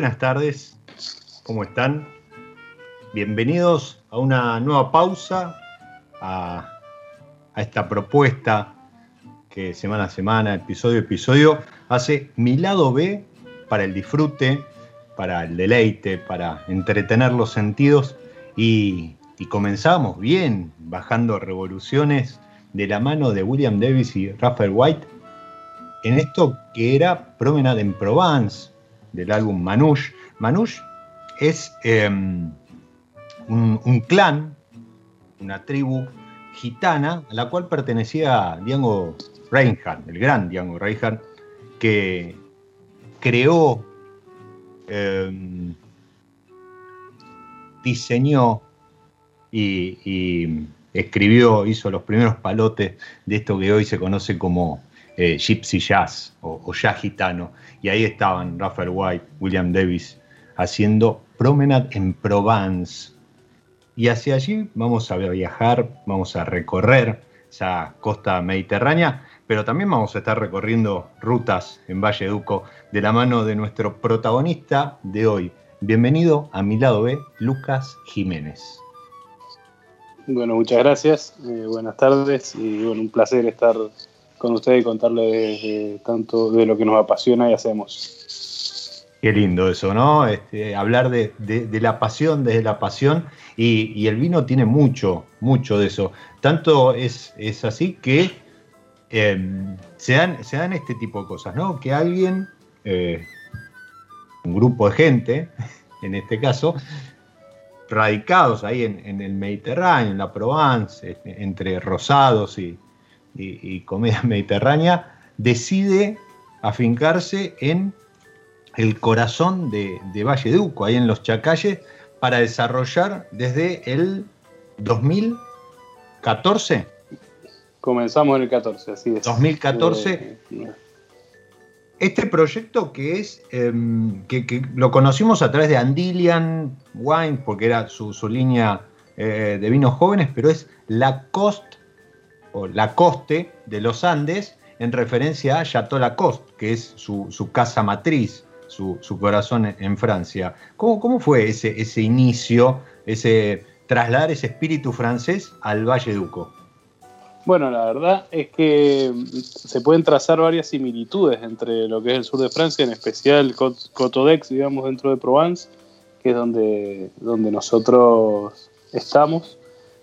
Buenas tardes, ¿cómo están? Bienvenidos a una nueva pausa, a, esta propuesta que semana a semana, episodio a episodio, hace mi lado B para el disfrute, para el deleite, para entretener los sentidos y, comenzamos bien, bajando revoluciones de la mano de William Davis y Raphael White en esto que era Promenade en Provence, del álbum Manouche. Manouche es em, un, clan, una tribu gitana a la cual pertenecía Django Reinhardt, el gran Django Reinhardt, que creó, em, diseñó y, escribió, hizo los primeros palotes de esto que hoy se conoce como eh, Gypsy Jazz o, o Jazz Gitano y ahí estaban Raphael White, William Davis, haciendo Promenade en Provence. Y hacia allí vamos a viajar, vamos a recorrer esa costa mediterránea, pero también vamos a estar recorriendo rutas en Valle Duco de la mano de nuestro protagonista de hoy. Bienvenido a mi lado B, Lucas Jiménez. Bueno, muchas gracias, eh, buenas tardes y un placer estar con ustedes y contarles tanto de lo que nos apasiona y hacemos. Qué lindo eso, ¿no? Este, hablar de, la pasión desde la pasión y, el vino tiene mucho, mucho de eso. Tanto es, es así que em, se, dan, este tipo de cosas, ¿no? Que alguien, eh, un grupo de gente, en este caso, radicados ahí en, en el Mediterráneo, en la Provence, entre rosados y, y, comedia mediterránea, decide afincarse en el corazón de, de Valle Duco, ahí en los Chacalles, para desarrollar desde el 2014. Comenzamos en el 14, así es. 2014. este proyecto que es, em, que, lo conocimos a través de Andilian Wine, porque era su, línea eh, de vinos jóvenes, pero es la Cost o la Coste de los Andes en referencia a Chateau Lacoste, que es su, casa matriz, su, corazón en Francia. ¿Cómo, cómo fue ese, ese inicio, ese trasladar ese espíritu francés al Valle Duco? Bueno, la verdad es que se pueden trazar varias similitudes entre lo que es el sur de Francia, en especial Cotodex, digamos, dentro de Provence, que es donde, donde nosotros estamos,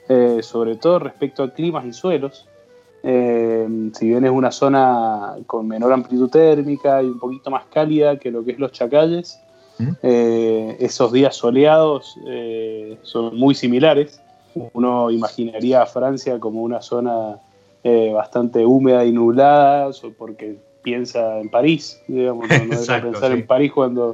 eh, sobre todo respecto a climas y suelos. Eh, si bien es una zona con menor amplitud térmica y un poquito más cálida que lo que es los Chacalles, ¿Mm? eh, esos días soleados son muy similares uno imaginaría a Francia como una zona bastante húmeda y nublada, porque piensa en París, digamos, no, debe pensar en París cuando,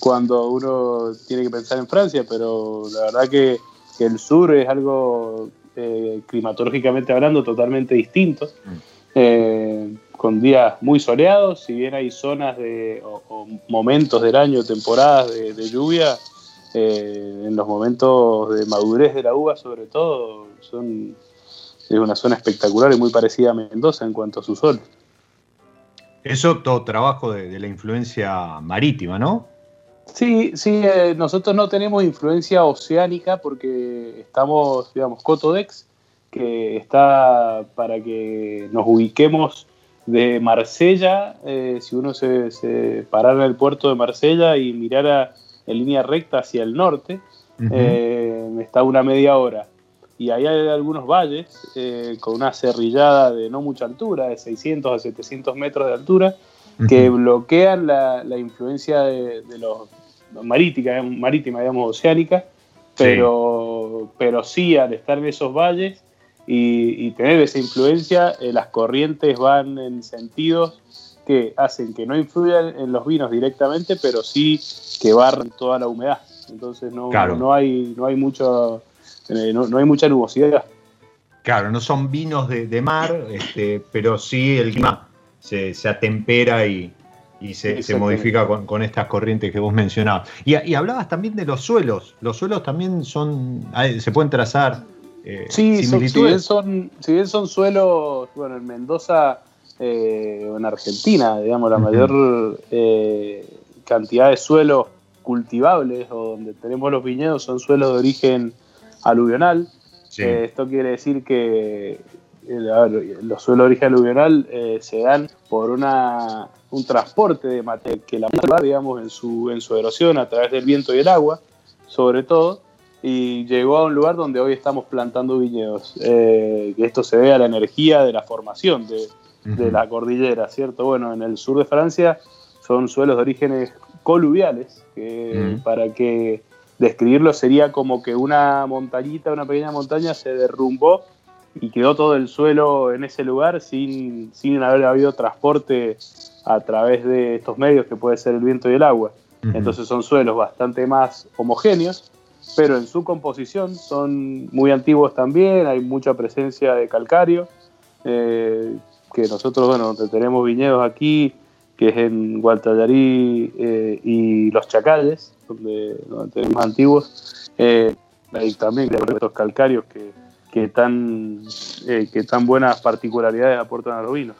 cuando uno tiene que pensar en Francia, pero la verdad que, el sur es algo eh, climatológicamente hablando totalmente distinto, mm. eh, con días muy soleados, si bien hay zonas de, o, momentos del año, temporadas de lluvia, eh, en los momentos de madurez de la uva sobre todo, son, es una zona espectacular y muy parecida a Mendoza en cuanto a su sol. Eso todo trabajo de, la influencia marítima, ¿no? Sí, sí, eh, nosotros no tenemos influencia oceánica porque estamos, digamos, Cotodex, que está para que nos ubiquemos de Marsella, eh, si uno se, se parara en el puerto de Marsella y mirara en línea recta hacia el norte, eh, está una media hora. Y ahí hay algunos valles eh, con una cerrillada de no mucha altura, de 600 a 700 metros de altura, que bloquean la, influencia de, los marítima, marítima, digamos, oceánica, pero sí. pero sí al estar en esos valles y, tener esa influencia, eh, las corrientes van en sentidos que hacen que no influyan en los vinos directamente, pero sí que barran toda la humedad. Entonces no, no, hay, no, hay, mucho, eh, no, hay mucha nubosidad. Claro, no son vinos de, mar, este, pero sí el clima se, atempera y, se, modifica con, estas corrientes que vos mencionabas. Y, hablabas también de los suelos. Los suelos también son, se pueden trazar eh, sí, similitudes. Son, si, bien son, suelos, bueno, en Mendoza eh, o en Argentina, digamos, la mayor eh, cantidad de suelos cultivables o donde tenemos los viñedos son suelos de origen aluvional. Eh, esto quiere decir que los suelos de origen aluvional se dan por una, un transporte de materia que la digamos, en su, en su erosión a través del viento y el agua, sobre todo, y llegó a un lugar donde hoy estamos plantando viñedos. que esto se ve a la energía de la formación de, de la cordillera, ¿cierto? Bueno, en el sur de Francia son suelos de orígenes coluviales, que para que describirlo sería como que una montañita, una pequeña montaña se derrumbó y quedó todo el suelo en ese lugar sin, sin haber habido transporte a través de estos medios que puede ser el viento y el agua. Entonces son suelos bastante más homogéneos, pero en su composición son muy antiguos también, hay mucha presencia de calcario, eh, que nosotros, bueno, tenemos viñedos aquí, que es en Gualtallarí eh, y Los Chacalles, donde, tenemos antiguos, eh, hay también estos calcarios que, que, tan, eh, que tan buenas particularidades aportan a los vinos.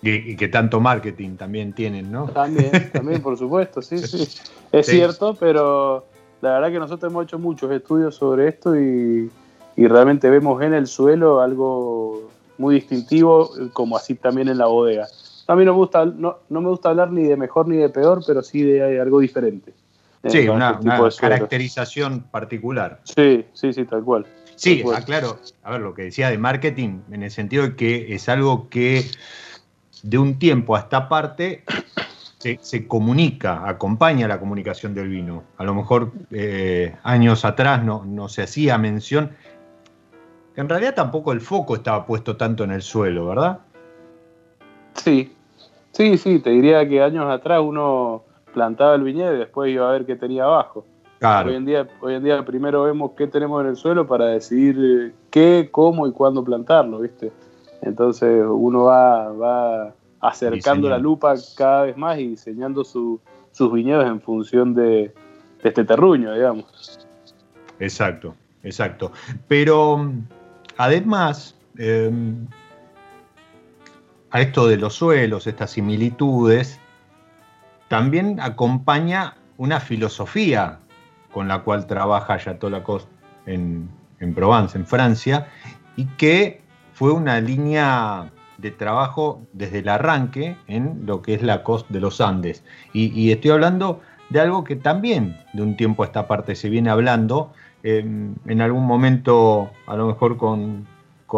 Y, que tanto marketing también tienen, ¿no? También, también, por supuesto, sí, sí. Es cierto, pero la verdad que nosotros hemos hecho muchos estudios sobre esto y, y realmente vemos en el suelo algo muy distintivo, como así también en la bodega. A mí no me gusta, no, no me gusta hablar ni de mejor ni de peor, pero sí de algo diferente. Sí, este una, caracterización particular. Sí, sí, sí, tal cual. Sí, claro. A ver, lo que decía de marketing, en el sentido de que es algo que de un tiempo a esta parte se, comunica, acompaña la comunicación del vino. A lo mejor eh, años atrás no, no se hacía mención, en realidad tampoco el foco estaba puesto tanto en el suelo, ¿verdad? Sí, sí, sí, te diría que años atrás uno plantaba el viñedo y después iba a ver qué tenía abajo. Claro. Hoy en día, hoy en día primero vemos qué tenemos en el suelo para decidir eh, qué, cómo y cuándo plantarlo, ¿viste? Entonces uno va, va acercando la lupa cada vez más y diseñando sus viñedos en función de, este terruño, digamos. Exacto, exacto. Pero además, em, a esto de los suelos, estas similitudes, también acompaña una filosofía con la cual trabaja Lacoste en, en Provence, en Francia, y que fue una línea de trabajo desde el arranque en lo que es la costa de los Andes. Y, estoy hablando de algo que también de un tiempo a esta parte se viene hablando, em, en algún momento a lo mejor con,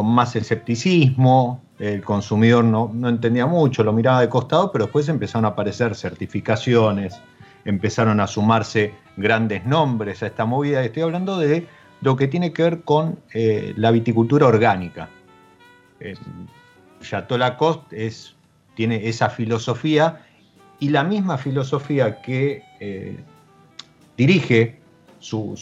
más escepticismo, el consumidor no, no, entendía mucho, lo miraba de costado, pero después empezaron a aparecer certificaciones, empezaron a sumarse grandes nombres a esta movida. Estoy hablando de lo que tiene que ver con eh, la viticultura orgánica. Eh, Chateau Lacoste tiene esa filosofía y la misma filosofía que eh, dirige su,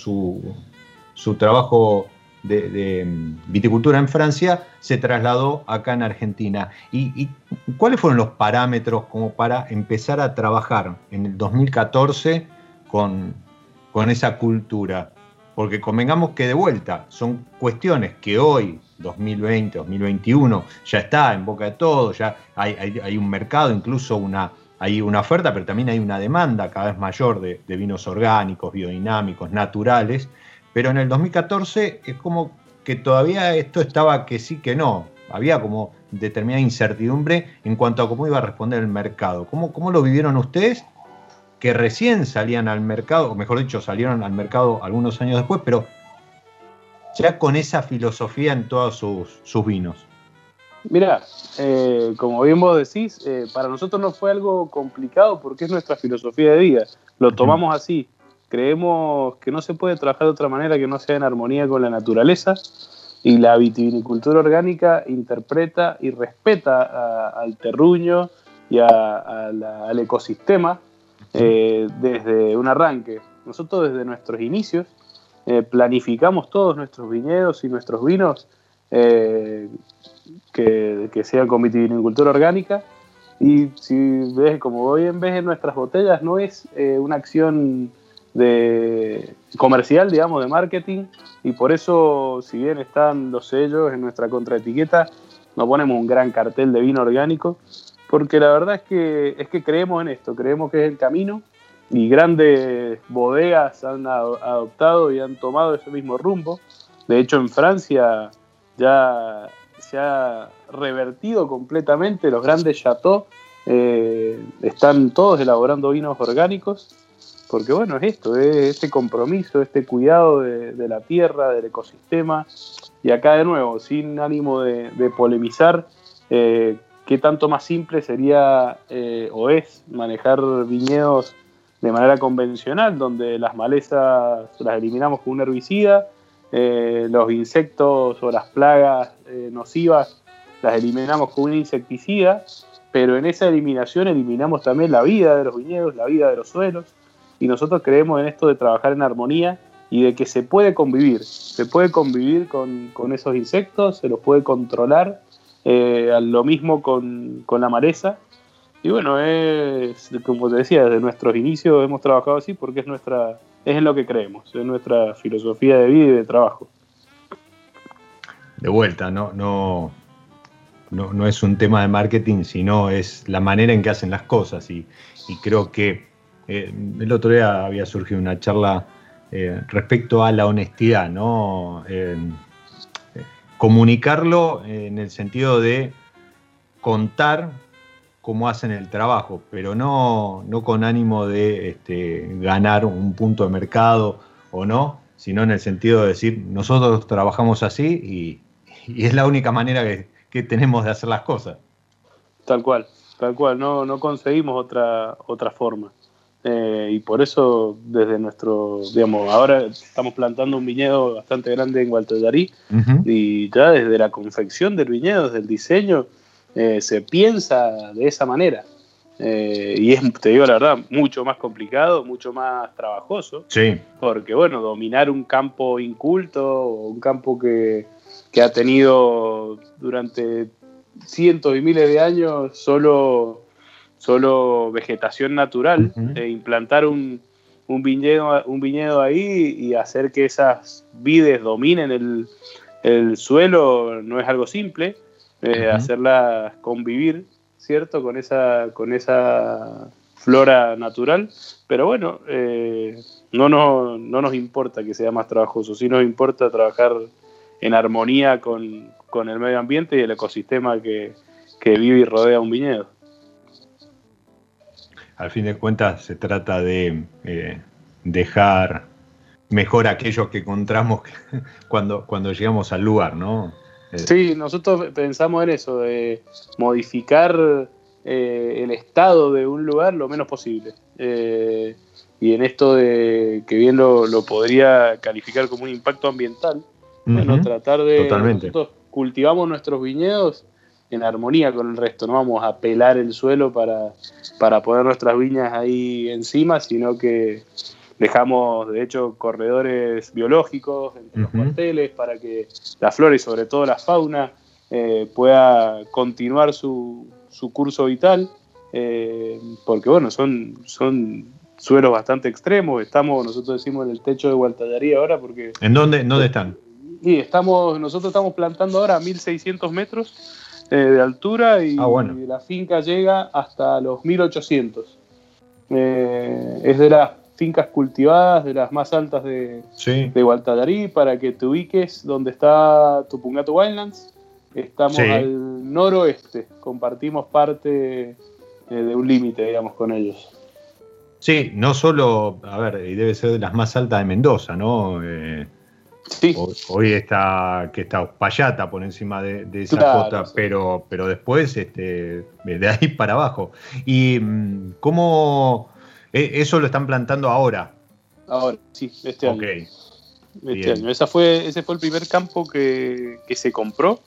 trabajo de, mm, viticultura en Francia se trasladó acá en Argentina. ¿Y, cuáles fueron los parámetros como para empezar a trabajar en el 2014 con, con esa cultura? Porque convengamos que de vuelta son cuestiones que hoy, 2020, 2021, ya está en boca de todos, ya hay, un mercado, incluso una, hay una oferta, pero también hay una demanda cada vez mayor de, vinos orgánicos, biodinámicos, naturales. Pero en el 2014 es como que todavía esto estaba que sí, que no. Había como determinada incertidumbre en cuanto a cómo iba a responder el mercado. ¿Cómo, cómo lo vivieron ustedes que recién salían al mercado, o mejor dicho, salieron al mercado algunos años después, pero ya con esa filosofía en todos sus, vinos. Mira, eh, como bien vos decís, eh, para nosotros no fue algo complicado porque es nuestra filosofía de vida. Lo tomamos así. Creemos que no se puede trabajar de otra manera que no sea en armonía con la naturaleza y la vitivinicultura orgánica interpreta y respeta al terruño y al ecosistema eh, desde un arranque. Nosotros desde nuestros inicios eh, planificamos todos nuestros viñedos y nuestros vinos eh, que, que, sean con vitivinicultura orgánica. Y si ves, como hoy en vez en nuestras botellas, no es una acción de comercial, digamos, de marketing, y por eso, si bien están los sellos en nuestra contraetiqueta, no ponemos un gran cartel de vino orgánico, porque la verdad es que, es que creemos en esto, creemos que es el camino y grandes bodegas han adoptado y han tomado ese mismo rumbo. De hecho, en Francia ya se ha revertido completamente, los grandes chateaux eh, están todos elaborando vinos orgánicos, porque bueno, es esto, es este compromiso, este cuidado de, la tierra, del ecosistema, y acá de nuevo, sin ánimo de, polemizar, eh, qué tanto más simple sería eh, o es manejar viñedos de manera convencional, donde las malezas las eliminamos con un herbicida, eh, los insectos o las plagas eh, nocivas las eliminamos con un insecticida, pero en esa eliminación eliminamos también la vida de los viñedos, la vida de los suelos, y nosotros creemos en esto de trabajar en armonía y de que se puede convivir, se puede convivir con, con esos insectos, se los puede controlar eh, lo mismo con, la maleza. Y bueno, es como te decía, desde nuestros inicios hemos trabajado así porque es nuestra es en lo que creemos, es nuestra filosofía de vida y de trabajo. De vuelta, no, no, no, es un tema de marketing, sino es la manera en que hacen las cosas. Y, creo que eh, el otro día había surgido una charla eh, respecto a la honestidad, ¿no? Comunicarlo en el sentido de contar cómo hacen el trabajo, pero no, no con ánimo de este, ganar un punto de mercado o no, sino en el sentido de decir, nosotros trabajamos así y, es la única manera que, tenemos de hacer las cosas. Tal cual, tal cual, no, no conseguimos otra, otra forma. Eh, y por eso, desde nuestro, digamos, ahora estamos plantando un viñedo bastante grande en Gualtallarí y ya desde la confección del viñedo, desde el diseño, eh, se piensa de esa manera. Eh, y es, te digo la verdad, mucho más complicado, mucho más trabajoso. Sí. Porque, bueno, dominar un campo inculto, un campo que, que ha tenido durante cientos y miles de años solo, solo vegetación natural, e implantar un, un, viñedo, un viñedo ahí y hacer que esas vides dominen el, el suelo no es algo simple, eh, hacerlas convivir, ¿cierto? Con esa, con esa flora natural, pero bueno, eh, no, no, no, nos importa que sea más trabajoso, sí nos importa trabajar en armonía con, el medio ambiente y el ecosistema que, vive y rodea un viñedo. Al fin de cuentas se trata de eh, dejar mejor aquello que encontramos cuando, cuando llegamos al lugar, ¿no? Eh, sí, nosotros pensamos en eso, de modificar eh, el estado de un lugar lo menos posible. Eh, y en esto de que bien lo, podría calificar como un impacto ambiental, bueno, tratar de... Nosotros cultivamos nuestros viñedos en armonía con el resto, no vamos a pelar el suelo para, para poner nuestras viñas ahí encima, sino que Dejamos, de hecho, corredores biológicos entre los cuarteles para que la flora y sobre todo la fauna eh, pueda continuar su, su curso vital, eh, porque bueno, son, son suelos bastante extremos. Estamos, nosotros decimos, en el techo de Gualtallarí ahora porque... ¿En dónde, dónde están? Y estamos, nosotros estamos plantando ahora a 1600 metros eh, de altura y, ah, la finca llega hasta los 1800. es de las fincas cultivadas de las más altas de, de para que te ubiques donde está Tupungato Wildlands. Estamos al noroeste, compartimos parte eh, de un límite, digamos, con ellos. Sí, no solo, a ver, y debe ser de las más altas de Mendoza, ¿no? Eh, sí. Hoy, está, que está Payata por encima de, esa claro, pero, pero después, este, de ahí para abajo. ¿Y mm, cómo, eh, eso lo están plantando ahora. Ahora, sí, este año. Este año. Esa fue, ese fue el primer campo que, se compró.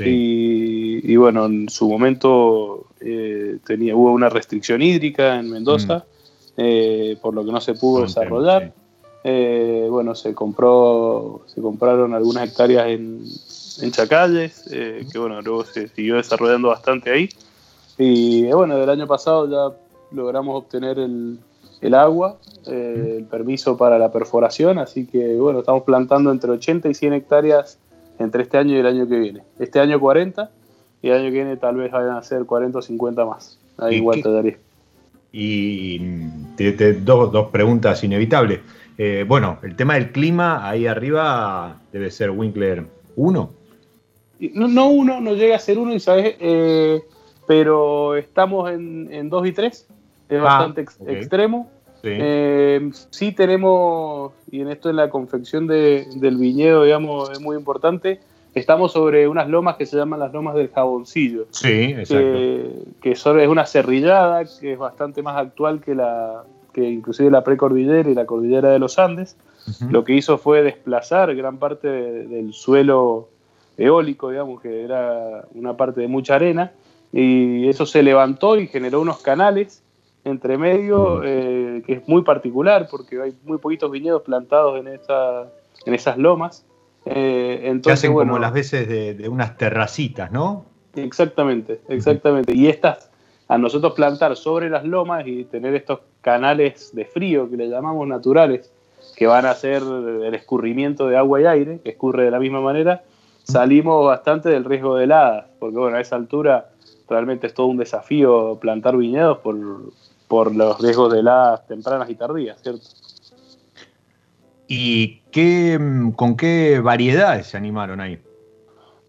Y, bueno, en su momento eh, tenía, hubo una restricción hídrica en Mendoza, mm. eh, por lo que no se pudo desarrollar. Bueno, se compró, se compraron algunas hectáreas en, en Chacalles, que bueno, luego se siguió desarrollando bastante ahí. Y bueno, del año pasado ya logramos obtener el, el agua, eh, el permiso para la perforación, así que bueno, estamos plantando entre 80 y 100 hectáreas entre este año y el año que viene. Este año 40 y el año que viene tal vez vayan a ser 40 o 50 más. Ahí igual te daría. Y dos, dos, preguntas inevitables. Eh, bueno, el tema del clima, ahí arriba debe ser Winkler 1. No, no uno, no llega a ser uno, y sabes, eh, pero estamos en 2 y 3 es ah, bastante extremo. Eh, sí. tenemos, y en esto en la confección del viñedo, digamos, es muy importante, estamos sobre unas lomas que se llaman las lomas del jaboncillo. Sí, exacto. Que, es una cerrillada que es bastante más actual que la que inclusive la precordillera y la cordillera de los Andes. Lo que hizo fue desplazar gran parte del suelo eólico, digamos, que era una parte de mucha arena, y eso se levantó y generó unos canales entre medio eh, que es muy particular porque hay muy poquitos viñedos plantados en, esa, en esas lomas. Eh, entonces, hacen como las veces de, unas terracitas, ¿no? Exactamente, exactamente. Y estas, a nosotros plantar sobre las lomas y tener estos canales de frío que le llamamos naturales, que van a hacer el escurrimiento de agua y aire, que escurre de la misma manera, salimos bastante del riesgo de heladas, porque bueno, a esa altura realmente es todo un desafío plantar viñedos por, por los riesgos de heladas tempranas y tardías, ¿cierto? ¿Y qué, con qué variedades se animaron ahí?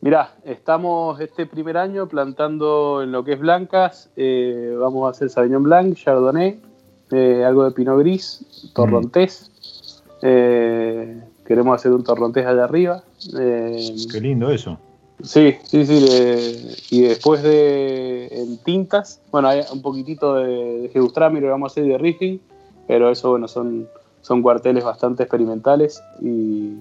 Mirá, estamos este primer año plantando en lo que es blancas, eh, vamos a hacer Sauvignon Blanc, Chardonnay, eh, algo de Pinot Gris, Torrontés, eh, queremos hacer un Torrontés allá arriba. qué lindo eso. Sí, sí, sí. y después de en tintas, bueno, hay un poquitito de, de lo vamos a hacer de Riffing, pero eso, bueno, son, son cuarteles bastante experimentales y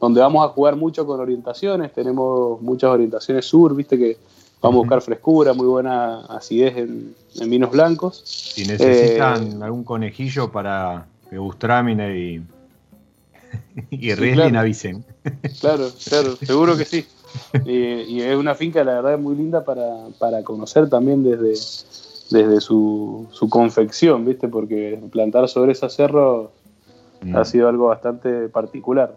donde vamos a jugar mucho con orientaciones. Tenemos muchas orientaciones sur, viste que vamos a buscar frescura, muy buena acidez en, vinos blancos. Si necesitan eh, algún conejillo para que Bustramine y, y avisen. Claro, claro, seguro que sí. y es una finca, la verdad, muy linda para, conocer también desde, desde su, confección, ¿viste? Porque plantar sobre ese cerro ha mm. sido algo bastante particular.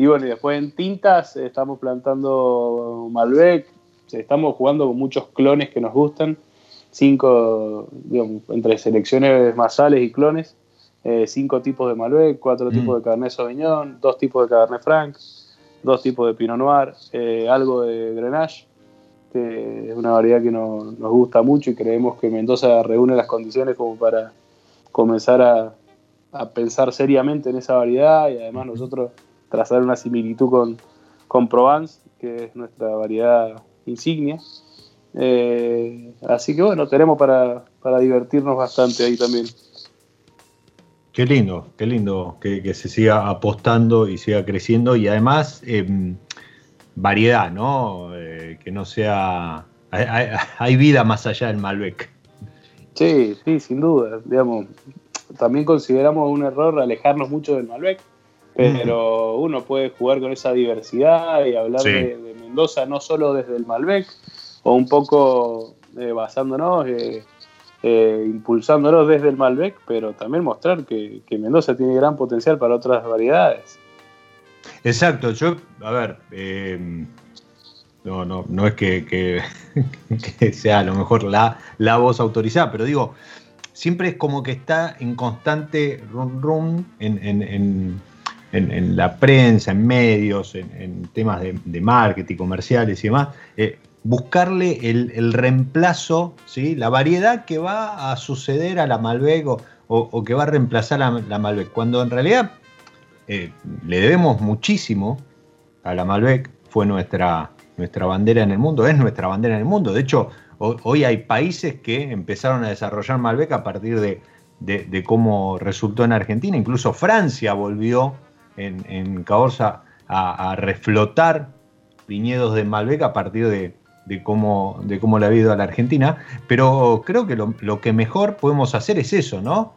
Y bueno, y después en tintas estamos plantando Malbec, estamos jugando con muchos clones que nos gustan, cinco, digamos, entre selecciones masales y clones, eh, cinco tipos de Malbec, cuatro mm. tipos de Cabernet Sauvignon, dos tipos de Cabernet Franc, dos tipos de Pinot Noir, eh, algo de Grenache, que es una variedad que nos gusta mucho y creemos que Mendoza reúne las condiciones como para comenzar a, pensar seriamente en esa variedad y además nosotros trazar una similitud con, con Provence, que es nuestra variedad insignia. Eh, así que bueno, tenemos para, para divertirnos bastante ahí también. Qué lindo, qué lindo que, se siga apostando y siga creciendo y además em, variedad, ¿no? Eh, que no sea... Hay, vida más allá del Malbec. Sí, sí, sin duda. Digamos, también consideramos un error alejarnos mucho del Malbec, pero uno puede jugar con esa diversidad y hablar de, Mendoza no solo desde el Malbec, o un poco eh, basándonos... Eh, eh, impulsándolos desde el Malbec, pero también mostrar que, Mendoza tiene gran potencial para otras variedades. Exacto, yo, a ver, em, no, no, no es que, sea a lo mejor la, la voz autorizada, pero digo, siempre es como que está en constante run run en, la prensa, en medios, en, temas de, marketing, comerciales y demás. Eh, buscarle el, reemplazo, ¿sí? la variedad que va a suceder a la Malbec o, que va a reemplazar a la Malbec, cuando en realidad eh, le debemos muchísimo a la Malbec, fue nuestra, nuestra bandera en el mundo, es nuestra bandera en el mundo. De hecho, hoy hay países que empezaron a desarrollar Malbec a partir de, cómo resultó en Argentina, incluso Francia volvió en, en a, a reflotar viñedos de Malbec a partir de, de cómo, de cómo le ha ido a la Argentina, pero creo que lo, que mejor podemos hacer es eso, ¿no?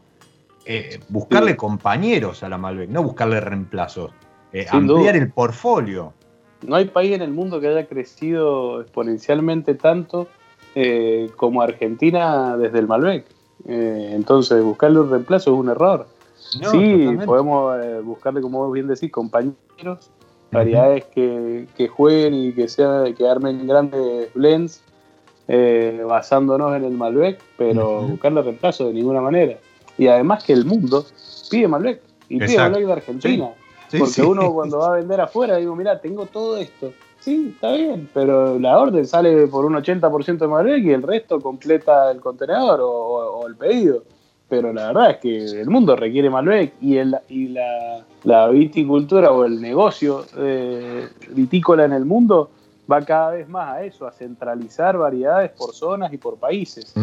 Eh, buscarle compañeros a la Malbec, no buscarle reemplazos, eh, ampliar el portfolio. No hay país en el mundo que haya crecido exponencialmente tanto eh, como Argentina desde el Malbec. entonces, buscarle un reemplazo es un error. Sí, podemos buscarle, como vos bien decís, compañeros variedades que, jueguen y que, sea, que armen grandes blends eh, basándonos en el Malbec, pero buscarle reemplazo de ninguna manera. Y además que el mundo pide Malbec y pide Malbec de Argentina. porque uno cuando va a vender afuera digo, mira, tengo todo esto. Sí, está bien, pero la orden sale por un 80% de Malbec y el resto completa el contenedor o el pedido pero la verdad es que el mundo requiere Malbec y, el, y la, viticultura o el negocio eh, vitícola en el mundo va cada vez más a eso, a centralizar variedades por zonas y por países.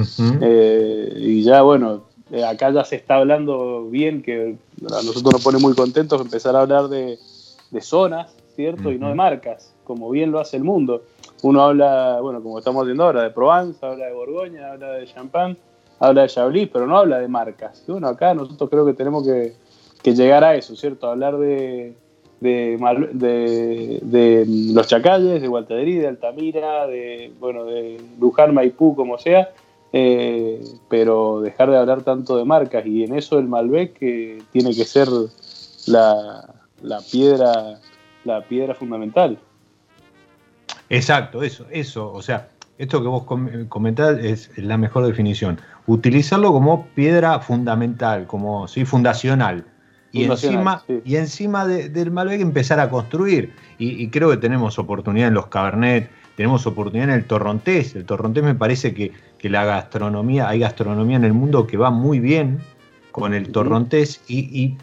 Eh, y ya, bueno, eh, acá ya se está hablando bien, que a nosotros nos pone muy contentos empezar a hablar de, zonas, ¿cierto? Y no de marcas, como bien lo hace el mundo. Uno habla, bueno, como estamos viendo ahora, de Provence, habla de Borgoña, habla de Champagne habla de Chablis, pero no habla de marcas. Y bueno, acá nosotros creo que tenemos que, llegar a eso, ¿cierto? Hablar de, de, los Chacalles, de Gualtaderí, de Altamira, de, bueno, de Luján, Maipú, como sea, eh, pero dejar de hablar tanto de marcas y en eso el Malbec que tiene que ser la, la, piedra la piedra fundamental. Exacto, eso, eso, o sea, esto que vos comentás es la mejor definición. Utilizarlo como piedra fundamental, como ¿sí? fundacional. Y encima, y encima del Malbec empezar a construir. Y, creo que tenemos oportunidad en los Cabernet, tenemos oportunidad en el Torrontés. El Torrontés me parece que, la gastronomía, hay gastronomía en el mundo que va muy bien con el Torrontés y,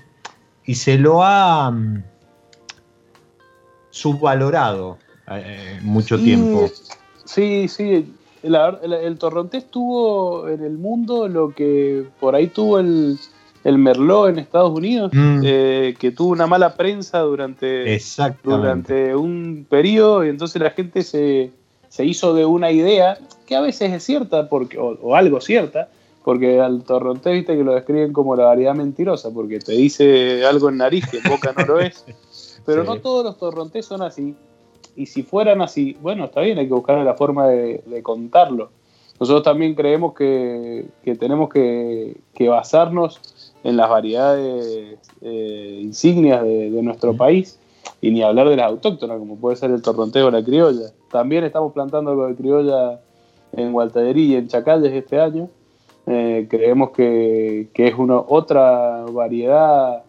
se lo ha mm, subvalorado eh, mucho tiempo. Sí, sí. el, Torrontés tuvo en el mundo lo que por ahí tuvo el, Merlot en Estados Unidos, mm. eh, que tuvo una mala prensa durante, durante un periodo y entonces la gente se, hizo de una idea que a veces es cierta porque, o, algo cierta, porque al torrontés viste que lo describen como la variedad mentirosa, porque te dice algo en nariz que en boca no lo es. Pero no todos los torrontés son así. Y si fueran así, bueno, está bien, hay que buscar la forma de, contarlo. Nosotros también creemos que, tenemos que, basarnos en las variedades eh, insignias de, nuestro país y ni hablar de las autóctonas, como puede ser el torronteo o la criolla. También estamos plantando algo de criolla en Gualtaderí y en Chacalles este año. Eh, creemos que, es una, otra variedad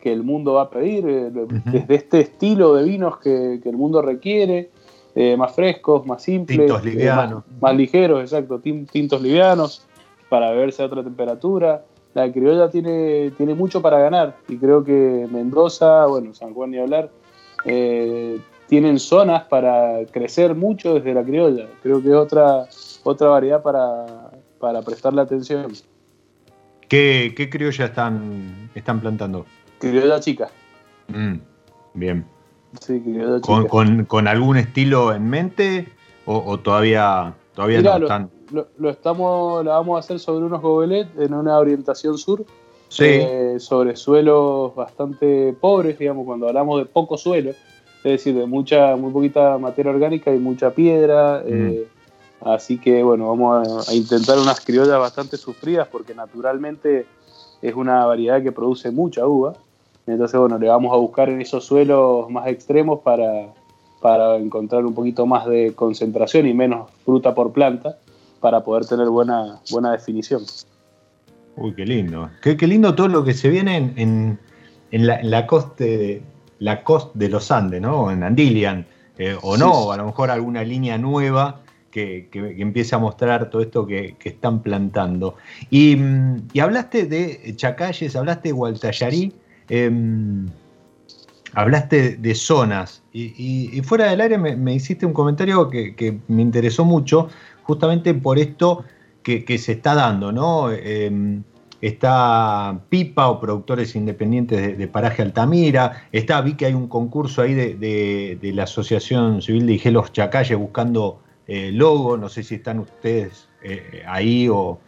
que el mundo va a pedir, eh, desde este estilo de vinos que, el mundo requiere, eh, más frescos, más simples, tintos livianos. más, ligeros, exacto, tintos livianos, para beberse a otra temperatura. La criolla tiene, tiene mucho para ganar y creo que Mendoza, bueno, San Juan ni hablar, tienen zonas para crecer mucho desde la criolla. Creo que es otra, otra variedad para, para prestarle atención. ¿Qué, qué criolla están, están plantando? Criolla chica. Mm, bien. Sí, criolla chica. ¿Con, algún estilo en mente o, todavía, todavía no están? Lo, estamos, lo vamos a hacer sobre unos gobelet en una orientación sur. Sí. Eh, sobre suelos bastante pobres, digamos, cuando hablamos de poco suelo, es decir, de mucha, muy poquita materia orgánica y mucha piedra, mm. eh, Así que bueno, vamos a, intentar unas criollas bastante sufridas porque naturalmente es una variedad que produce mucha uva. Entonces bueno, le vamos a buscar en esos suelos más extremos para, encontrar un poquito más de concentración y menos fruta por planta para poder tener buena, buena definición. Uy, qué lindo. Qué, lindo todo lo que se viene en, la, costa de, la costa de los Andes, ¿no? En Andilian. Eh, o no, a lo mejor alguna línea nueva que, empiece a mostrar todo esto que, están plantando. Y, hablaste de Chacalles, hablaste de Gualtallarí, em, hablaste de zonas. Y, fuera del área me, hiciste un comentario que, me interesó mucho, justamente por esto que, se está dando, ¿no? Em, está Pipa o Productores Independientes de, Paraje Altamira, está, vi que hay un concurso ahí de, la Asociación Civil de Igelos Chacalles buscando eh, logo, no sé si están ustedes eh, ahí o...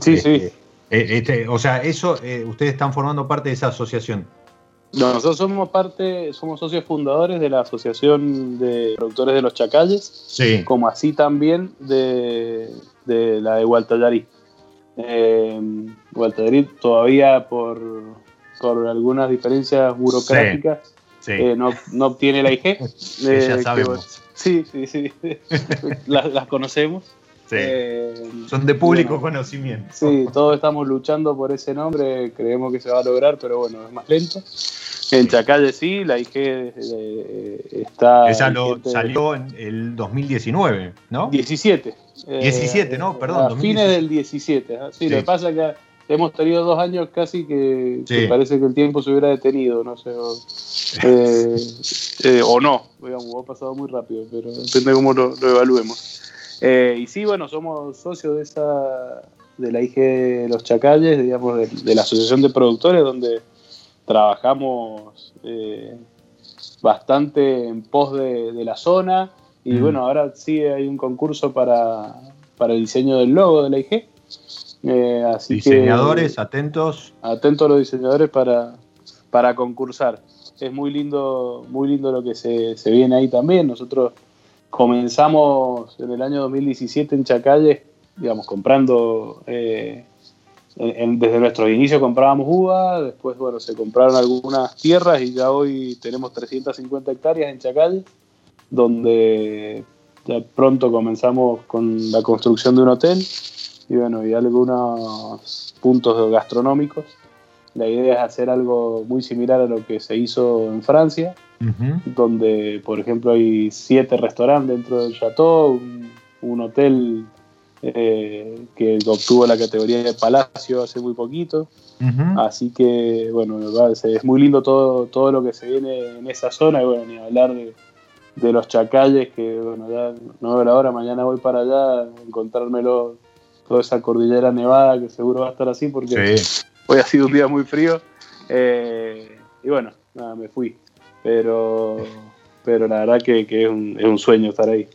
sí, sí. Este, este, o sea, eso, ustedes están formando parte de esa asociación. No, nosotros somos parte, somos socios fundadores de la Asociación de Productores de los Chacalles, sí. como así también de, la de Gualtallarí. Eh, todavía por, por algunas diferencias burocráticas no, no, obtiene la IG. ya sabemos. Sí, sí, sí. las, conocemos. Sí. Eh, Son de público conocimiento. Sí, todos estamos luchando por ese nombre, creemos que se va a lograr, pero bueno, es más lento. En Chacalle sí, la IG eh, está... Esa lo, salió en el 2019, ¿no? 17. 17, ¿no? Perdón. A fines del 17. ¿ah? Sí, lo que pasa es que hemos tenido dos años casi que, parece que el tiempo se hubiera detenido, no sé, o, eh, eh, no, digamos, ha pasado muy rápido, pero depende de cómo lo, evaluemos. Eh, y sí, bueno, somos socios de esa de la IG Los Chacalles, digamos, de, la Asociación de Productores, donde trabajamos bastante en pos de, la zona. Y mm. bueno, ahora sí hay un concurso para, para el diseño del logo de la IG eh, diseñadores, atentos. Atentos los diseñadores para, para concursar. Es muy lindo, muy lindo lo que se, viene ahí también. Nosotros comenzamos en el año 2017 en Chacalles, digamos, comprando, eh, desde nuestro inicio comprábamos uva, después, bueno, se compraron algunas tierras y ya hoy tenemos 350 hectáreas en Chacalles, donde ya pronto comenzamos con la construcción de un hotel y bueno, y algunos puntos gastronómicos. La idea es hacer algo muy similar a lo que se hizo en Francia, donde, por ejemplo, hay siete restaurantes dentro del chateau, un, hotel eh, que obtuvo la categoría de palacio hace muy poquito. Así que, bueno, es muy lindo todo, todo lo que se viene en esa zona. Y bueno, ni hablar de, de los chacalles, que bueno, ya no veo la hora, mañana voy para allá a encontrármelo toda esa cordillera nevada que seguro va a estar así porque hoy ha sido un día muy frío. Eh, y bueno, nada, me fui. Pero, pero la verdad que, es, un, sueño estar ahí.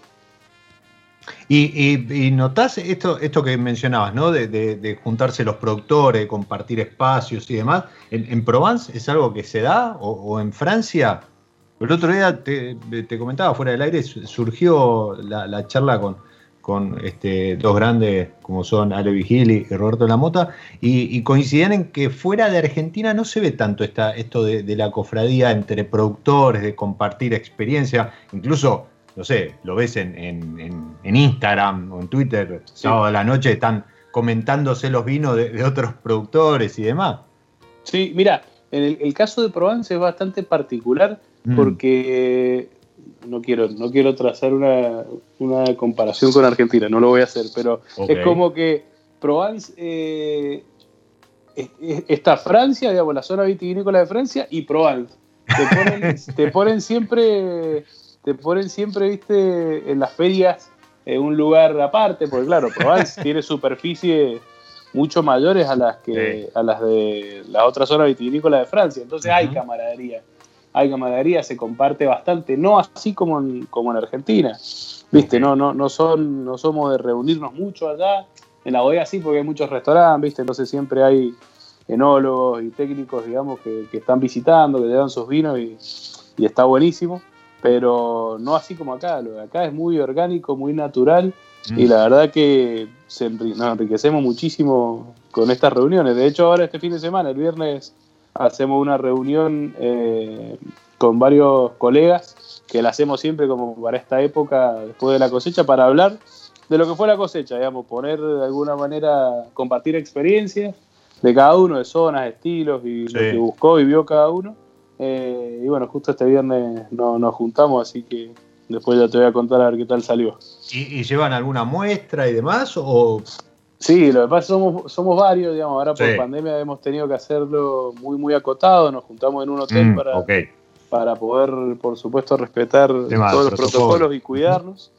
Y, y, notás esto, esto que mencionabas, ¿no? De, juntarse los productores, compartir espacios y demás. ¿En, Provence es algo que se da? ¿O, en Francia? El otro día te, comentaba fuera del aire, surgió la, charla con, con este, dos grandes como son Ale Vigili y Roberto Lamota, y, y coinciden en que fuera de Argentina no se ve tanto esta, esto de, la cofradía entre productores, de compartir experiencia, incluso, no sé, lo ves en, Instagram o en Twitter, sábado a la noche están comentándose los vinos de, otros productores y demás. Sí, mira, en el caso de Provence es bastante particular Mm. porque no quiero, no quiero trazar una, comparación con Argentina, no lo voy a hacer, pero es como que Provence eh, está Francia, digamos, la zona vitivinícola de Francia y Provence. Te ponen, siempre, te ponen siempre, viste, en las ferias en un lugar aparte, porque claro, Provence tiene superficies mucho mayores a las que a las de la otra zona vitivinícola de Francia, entonces hay camaradería hay camaradería, se comparte bastante, no así como en, como en Argentina, viste, no, no, no, son, no somos de reunirnos mucho allá, en la bodega sí porque hay muchos restaurantes, viste, entonces siempre hay enólogos y técnicos, digamos, que, están visitando, que te dan sus vinos y, está buenísimo, pero no así como acá, lo de acá es muy orgánico, muy natural y mm. la verdad que nos enriquecemos muchísimo con estas reuniones. De hecho, ahora este fin de semana, el viernes hacemos una reunión eh, con varios colegas, que la hacemos siempre como para esta época, después de la cosecha, para hablar de lo que fue la cosecha, digamos, poner de alguna manera, compartir experiencias de cada uno, de zonas, estilos y lo que buscó y vio cada uno. Eh, y bueno, justo este viernes nos juntamos, así que después ya te voy a contar a ver qué tal salió. ¿Y, y llevan alguna muestra y demás? ¿O Sí, lo que pasa es que somos, somos varios, digamos, ahora por pandemia hemos tenido que hacerlo muy, muy acotado, nos juntamos en un hotel mm, para, para poder, por supuesto, respetar todos los protocolos y cuidarnos,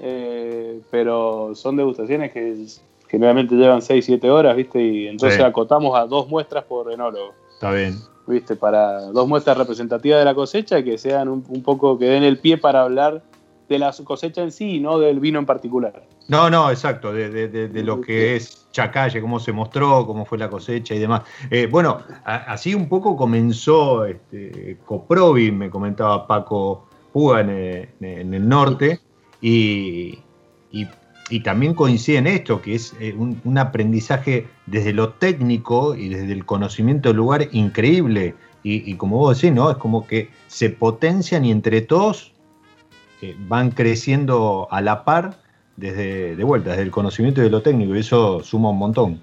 eh, pero son degustaciones que generalmente llevan 6, 7 horas, ¿viste? Y entonces acotamos a dos muestras por enólogo. Está bien. ¿Viste? Para dos muestras representativas de la cosecha que sean un, un poco, que den el pie para hablar de la cosecha en sí y no del vino en particular. No, no, exacto, de, lo que es Chacalle, cómo se mostró, cómo fue la cosecha y demás. Eh, bueno, así un poco comenzó este, Coprovi, me comentaba Paco Puga en, el norte, y, también coincide en esto, que es eh, un, aprendizaje desde lo técnico y desde el conocimiento del lugar increíble. Y, y como vos decís, ¿no? Es como que se potencian y entre todos van creciendo a la par desde de vuelta, desde el conocimiento y de lo técnico, y eso suma un montón.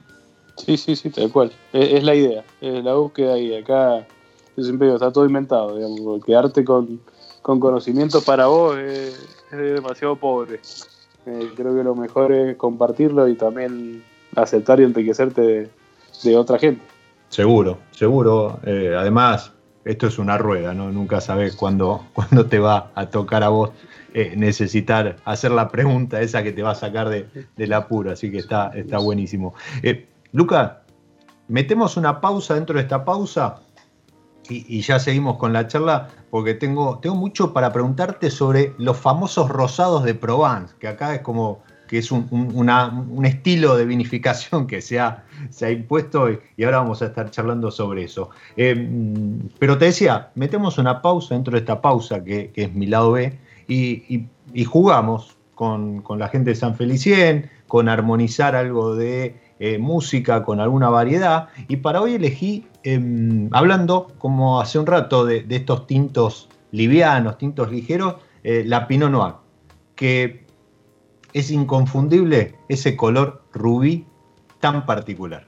Sí, sí, sí, tal cual. Es, la idea, es la búsqueda y acá yo siempre digo, está todo inventado, digamos, quedarte con, con conocimiento para vos es, demasiado pobre. Eh, creo que lo mejor es compartirlo y también aceptar y enriquecerte de, otra gente. Seguro, seguro. Eh, además, esto es una rueda, ¿no? Nunca sabes cuándo, te va a tocar a vos eh, necesitar hacer la pregunta esa que te va a sacar de, del apuro, así que está, está buenísimo. Eh, Luca, metemos una pausa dentro de esta pausa y, ya seguimos con la charla porque tengo, tengo mucho para preguntarte sobre los famosos rosados de Provence, que acá es como que es un, estilo de vinificación que se ha, se ha impuesto y, ahora vamos a estar charlando sobre eso. Eh, pero te decía, metemos una pausa dentro de esta pausa que, es mi lado B y, jugamos con, la gente de San Felicien, con armonizar algo de eh, música, con alguna variedad. Y para hoy elegí, em, hablando como hace un rato de, estos tintos livianos, tintos ligeros, eh, la Pinot Noir, que es inconfundible ese color rubí tan particular.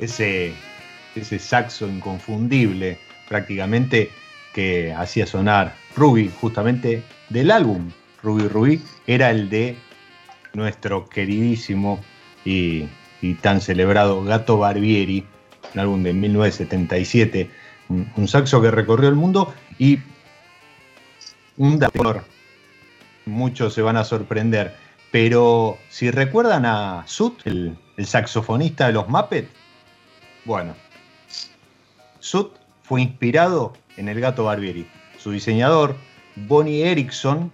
Ese, ese saxo inconfundible prácticamente que hacía sonar Ruby, justamente del álbum Ruby Ruby, era el de nuestro queridísimo y, tan celebrado Gato Barbieri, un álbum de 1977, un, saxo que recorrió el mundo y un dato, muchos se van a sorprender, pero si recuerdan a Sut, el, el saxofonista de los Muppets, bueno, Sut fue inspirado en el gato Barbieri. Su diseñador, Bonnie Erickson,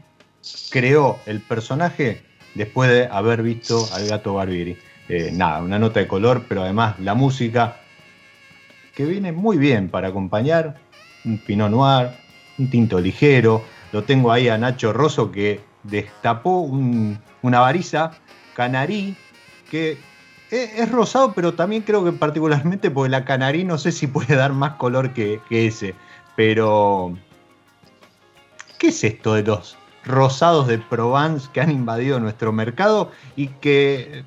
creó el personaje después de haber visto al gato Barbieri. Eh, nada, una nota de color, pero además la música que viene muy bien para acompañar un Pinot Noir, un tinto ligero. Lo tengo ahí a Nacho Rosso que destapó una varisa canarí que es, rosado, pero también creo que particularmente porque la canarí no sé si puede dar más color que, ese. Pero, ¿qué es esto de los rosados de Provence que han invadido nuestro mercado y que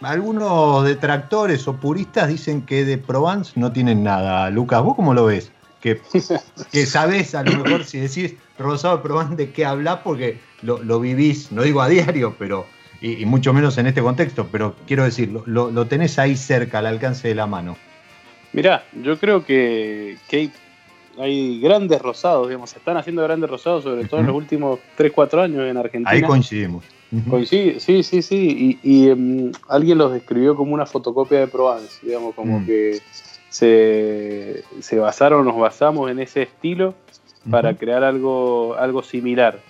algunos detractores o puristas dicen que de Provence no tienen nada? Lucas, ¿vos cómo lo ves? Que, que sabés a lo mejor si decís rosado de Provence de qué hablas porque lo, lo vivís, no digo a diario, pero y, mucho menos en este contexto, pero quiero decir, lo, tenés ahí cerca, al alcance de la mano. Mirá, yo creo que, hay, grandes rosados, digamos, se están haciendo grandes rosados, sobre todo en los últimos 3, 4 años en Argentina. Ahí coincidimos. Coincide, sí, sí, sí. Y, em, alguien los describió como una fotocopia de Provence, digamos, como mm. que se, se, basaron, nos basamos en ese estilo para crear algo, algo similar.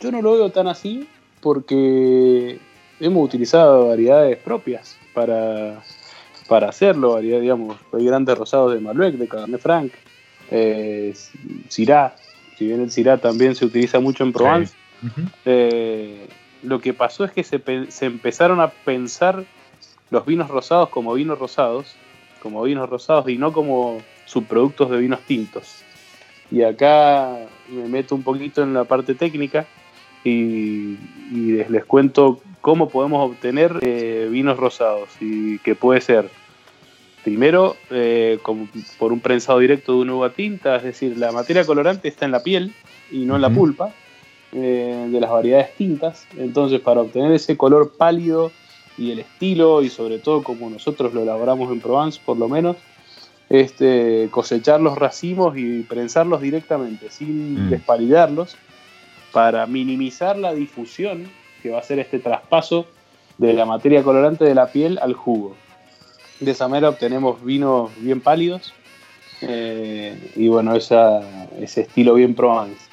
Yo no lo veo tan así porque hemos utilizado variedades propias para, para hacerlo, variedades, digamos, hay grandes rosados de Malbec, de Cabernet Franc, eh, Syrah, si bien el Syrah también se utiliza mucho en Provence, eh, lo que pasó es que se, se, empezaron a pensar los vinos rosados como vinos rosados, como vinos rosados y no como subproductos de vinos tintos. Y acá me meto un poquito en la parte técnica y, les, cuento cómo podemos obtener eh, vinos rosados y que puede ser primero eh, por un prensado directo de una uva tinta, es decir, la materia colorante está en la piel y no en la pulpa eh, de las variedades tintas, entonces para obtener ese color pálido y el estilo y sobre todo como nosotros lo elaboramos en Provence por lo menos, este, cosechar los racimos y prensarlos directamente sin mm. despalidarlos para minimizar la difusión que va a ser este traspaso de la materia colorante de la piel al jugo. De esa manera obtenemos vinos bien pálidos eh, y bueno, ese estilo bien Provence.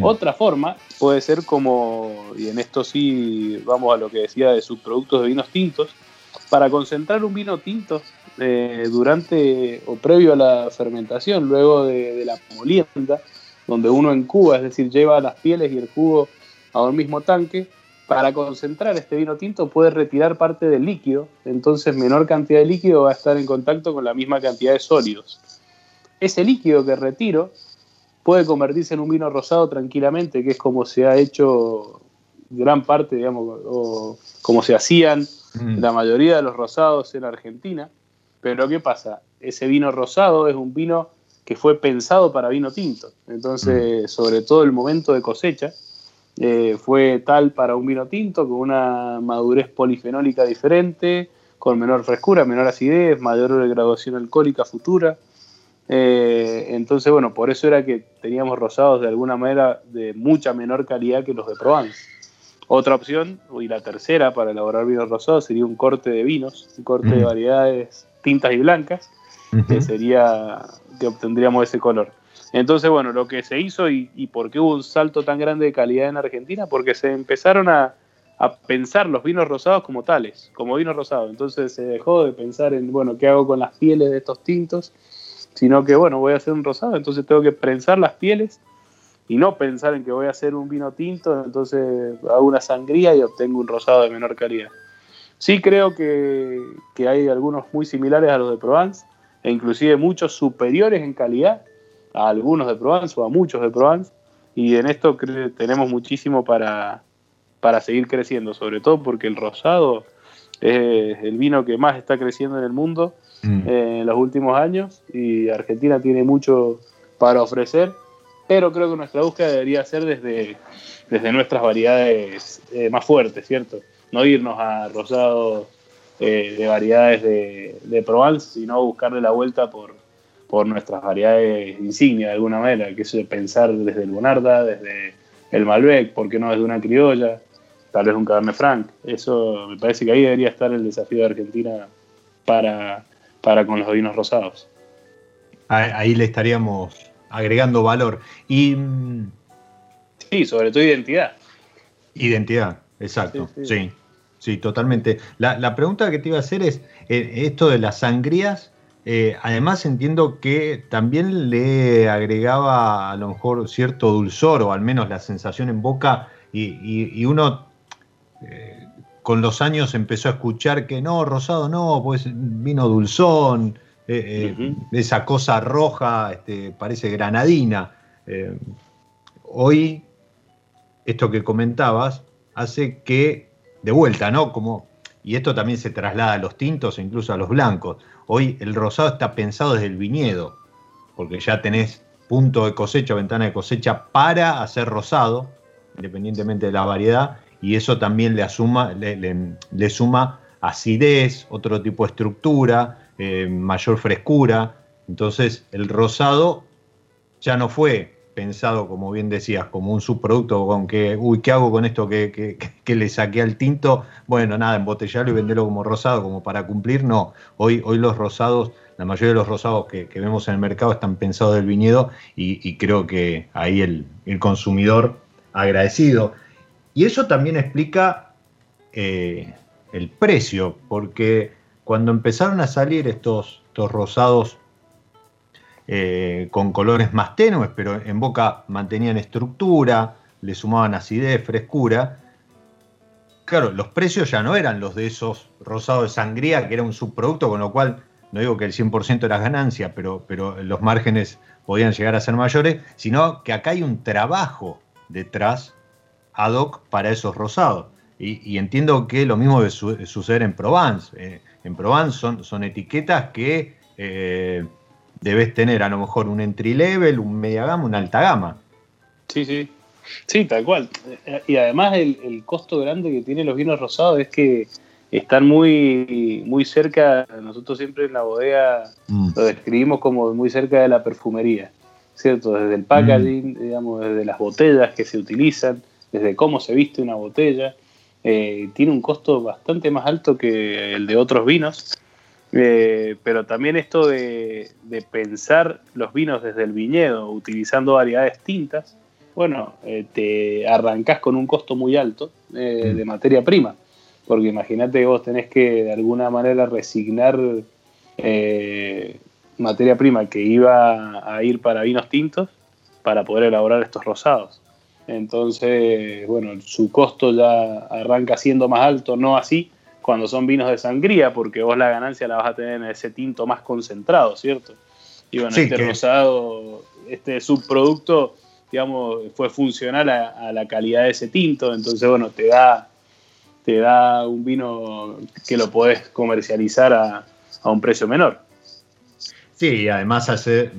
Otra forma puede ser como, y en esto sí vamos a lo que decía de subproductos de vinos tintos, para concentrar un vino tinto eh, durante o previo a la fermentación, luego de, de la molienda, donde uno en Cuba, es decir, lleva las pieles y el jugo a un mismo tanque, para concentrar este vino tinto puede retirar parte del líquido, entonces menor cantidad de líquido va a estar en contacto con la misma cantidad de sólidos. Ese líquido que retiro puede convertirse en un vino rosado tranquilamente, que es como se ha hecho gran parte, digamos, o como se hacían mm. la mayoría de los rosados en Argentina. Pero ¿qué pasa? Ese vino rosado es un vino que fue pensado para vino tinto. Entonces, mm. sobre todo el momento de cosecha, eh, fue tal para un vino tinto con una madurez polifenólica diferente, con menor frescura, menor acidez, mayor graduación alcohólica futura. Eh, entonces, bueno, por eso era que teníamos rosados de alguna manera de mucha menor calidad que los de Provence. Otra opción, y la tercera para elaborar vinos rosados, sería un corte de vinos, un corte de mm. variedades tintas y blancas, que sería que obtendríamos ese color. Entonces, bueno, lo que se hizo y, por qué hubo un salto tan grande de calidad en Argentina, porque se empezaron a, pensar los vinos rosados como tales, como vinos rosados. Entonces se dejó de pensar en, bueno, ¿qué hago con las pieles de estos tintos? Sino que, bueno, voy a hacer un rosado, entonces tengo que prensar las pieles y no pensar en que voy a hacer un vino tinto, entonces hago una sangría y obtengo un rosado de menor calidad. Sí creo que, que hay algunos muy similares a los de Provence, e inclusive muchos superiores en calidad a algunos de Provence o a muchos de Provence. Y en esto tenemos muchísimo para, para seguir creciendo, sobre todo porque el rosado es el vino que más está creciendo en el mundo mm. eh, en los últimos años y Argentina tiene mucho para ofrecer, pero creo que nuestra búsqueda debería ser desde, desde nuestras variedades eh, más fuertes, ¿cierto? No irnos a rosados eh, de variedades de, de, Provence, sino buscarle la vuelta por, por nuestras variedades insignia de alguna manera, que es pensar desde el Bonarda, desde el Malbec, ¿por qué no desde una criolla? Tal vez un Cabernet Franc. Eso me parece que ahí debería estar el desafío de Argentina para, para con los vinos rosados. Ahí le estaríamos agregando valor. Y, sí, sobre todo identidad. Identidad, exacto, sí, sí, totalmente. La, pregunta que te iba a hacer es, eh, esto de las sangrías, eh, además entiendo que también le agregaba a lo mejor cierto dulzor o al menos la sensación en boca y, uno eh, con los años empezó a escuchar que no, rosado no, pues vino dulzón, eh, esa cosa roja este, parece granadina. hoy, esto que comentabas hace que, de vuelta, ¿no? Como, y esto también se traslada a los tintos e incluso a los blancos Hoy el rosado está pensado desde el viñedo, porque ya tenés punto de cosecha, ventana de cosecha para hacer rosado, independientemente de la variedad, y eso también le, asuma, le, suma acidez, otro tipo de estructura, eh, mayor frescura. Entonces el rosado ya no fue pensado, como bien decías, como un subproducto con que, uy, ¿qué hago con esto que, le saqué al tinto? Bueno, nada, embotellarlo y venderlo como rosado, como para cumplir. No, hoy, hoy los rosados, la mayoría de los rosados que, vemos en el mercado están pensados del viñedo y, creo que ahí el, consumidor agradecido. Y eso también explica eh, el precio, porque cuando empezaron a salir estos, estos rosados eh, con colores más tenues, pero en boca mantenían estructura, le sumaban acidez, frescura. Claro, los precios ya no eran los de esos rosados de sangría, que era un subproducto, con lo cual no digo que el 100% era ganancia, pero, pero los márgenes podían llegar a ser mayores, sino que acá hay un trabajo detrás ad hoc para esos rosados. Y, entiendo que lo mismo debe suceder en Provence. Eh, en Provence son, son etiquetas que eh, debes tener a lo mejor un entry level, un media gama, una alta gama. Sí, sí. Sí, tal cual. Y además el, costo grande que tienen los vinos rosados es que están muy, muy cerca, nosotros siempre en la bodega mm. lo describimos como muy cerca de la perfumería, ¿cierto? Desde el packaging, mm. digamos, desde las botellas que se utilizan, desde cómo se viste una botella, eh, tiene un costo bastante más alto que el de otros vinos eh, pero también esto de, pensar los vinos desde el viñedo, utilizando variedades tintas, bueno, eh, te arrancás con un costo muy alto eh, de materia prima, porque imagínate que vos tenés que de alguna manera resignar materia prima que iba a ir para vinos tintos para poder elaborar estos rosados. Entonces, bueno, su costo ya arranca siendo más alto, no así cuando son vinos de sangría, porque vos la ganancia la vas a tener en ese tinto más concentrado, ¿cierto? Y bueno, este rosado, este subproducto, digamos, fue funcional a, la calidad de ese tinto, entonces, bueno, te da, te da un vino que lo podés comercializar a, un precio menor. Sí, además al ser,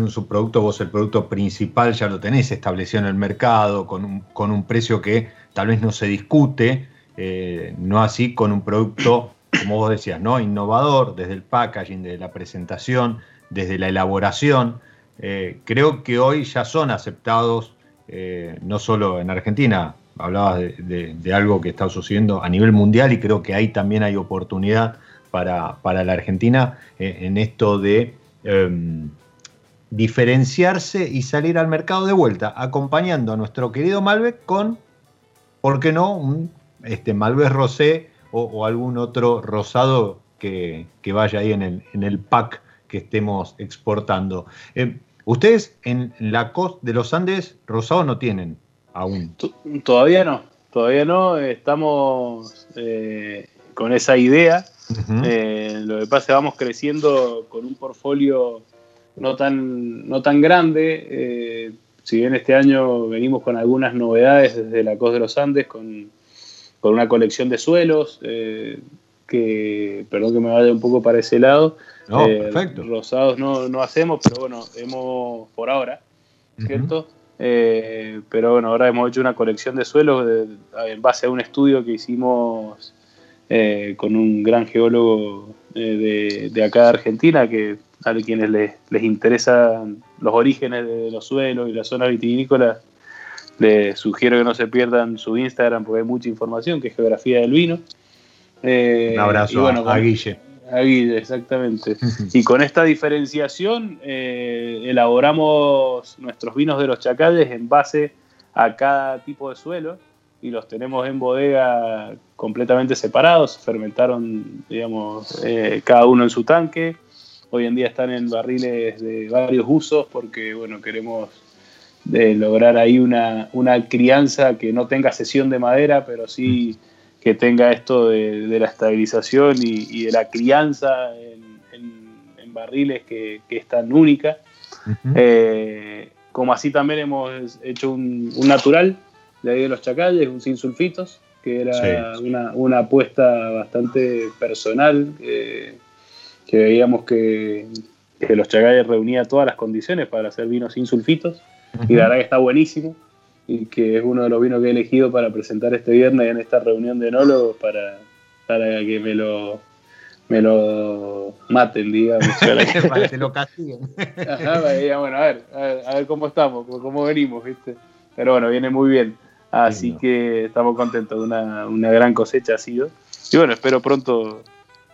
un subproducto, vos el producto principal ya lo tenés establecido en el mercado, con un, con un precio que tal vez no se discute, eh, no así con un producto, como vos decías, ¿no? innovador desde el packaging, desde la presentación, desde la elaboración. Eh, creo que hoy ya son aceptados, eh, no solo en Argentina, hablabas de, algo que está sucediendo a nivel mundial y creo que ahí también hay oportunidad para, la Argentina en esto de em, diferenciarse y salir al mercado de vuelta, acompañando a nuestro querido Malbec con, ¿por qué no?, este, Malbec Rosé o, algún otro rosado que, vaya ahí en el, pack que estemos exportando. Eh, ustedes en la costa de los Andes rosado no tienen aún. Todavía no, todavía no. Estamos eh, con esa idea. Eh, lo que pasa es que vamos creciendo con un portfolio no tan, no tan grande. si bien este año venimos con algunas novedades desde la costa de los Andes, con con una colección de suelos. Eh, que, perdón que me vaya un poco para ese lado. No, eh, perfecto. Rosados no, no, hacemos, pero bueno, hemos por ahora, ¿cierto? Eh, pero bueno, ahora hemos hecho una colección de suelos en base a un estudio que hicimos eh, con un gran geólogo de, de, acá de Argentina, que a quienes les, les interesan los orígenes de los suelos y las zonas vitivinícolas, les sugiero que no se pierdan su Instagram porque hay mucha información, que es Geografía del Vino. Eh, un abrazo a, Guille. A Guille, exactamente. y con esta diferenciación eh, elaboramos nuestros vinos de los chacales en base a cada tipo de suelo y los tenemos en bodega completamente separados, fermentaron, digamos, eh, cada uno en su tanque. Hoy en día están en barriles de varios usos porque, bueno, queremos de lograr ahí una, crianza que no tenga sesión de madera, pero sí que tenga esto de, la estabilización y, de la crianza en, barriles que, es tan única. Eh, como así también hemos hecho un, natural de ahí de los chacalles, un sin sulfitos, que era una, apuesta bastante personal, que veíamos que, que los chacalles reunía todas las condiciones para hacer vinos sin sulfitos y la verdad que está buenísimo y que es uno de los vinos que he elegido para presentar este viernes en esta reunión de enólogos para, para que me lo me lo maten, digamos. para que lo castiguen. Ajá, bueno, a ver, a ver, cómo estamos, cómo venimos, ¿viste? Pero bueno, viene muy bien. Así que estamos contentos, una, una gran cosecha ha sido. Y bueno, espero pronto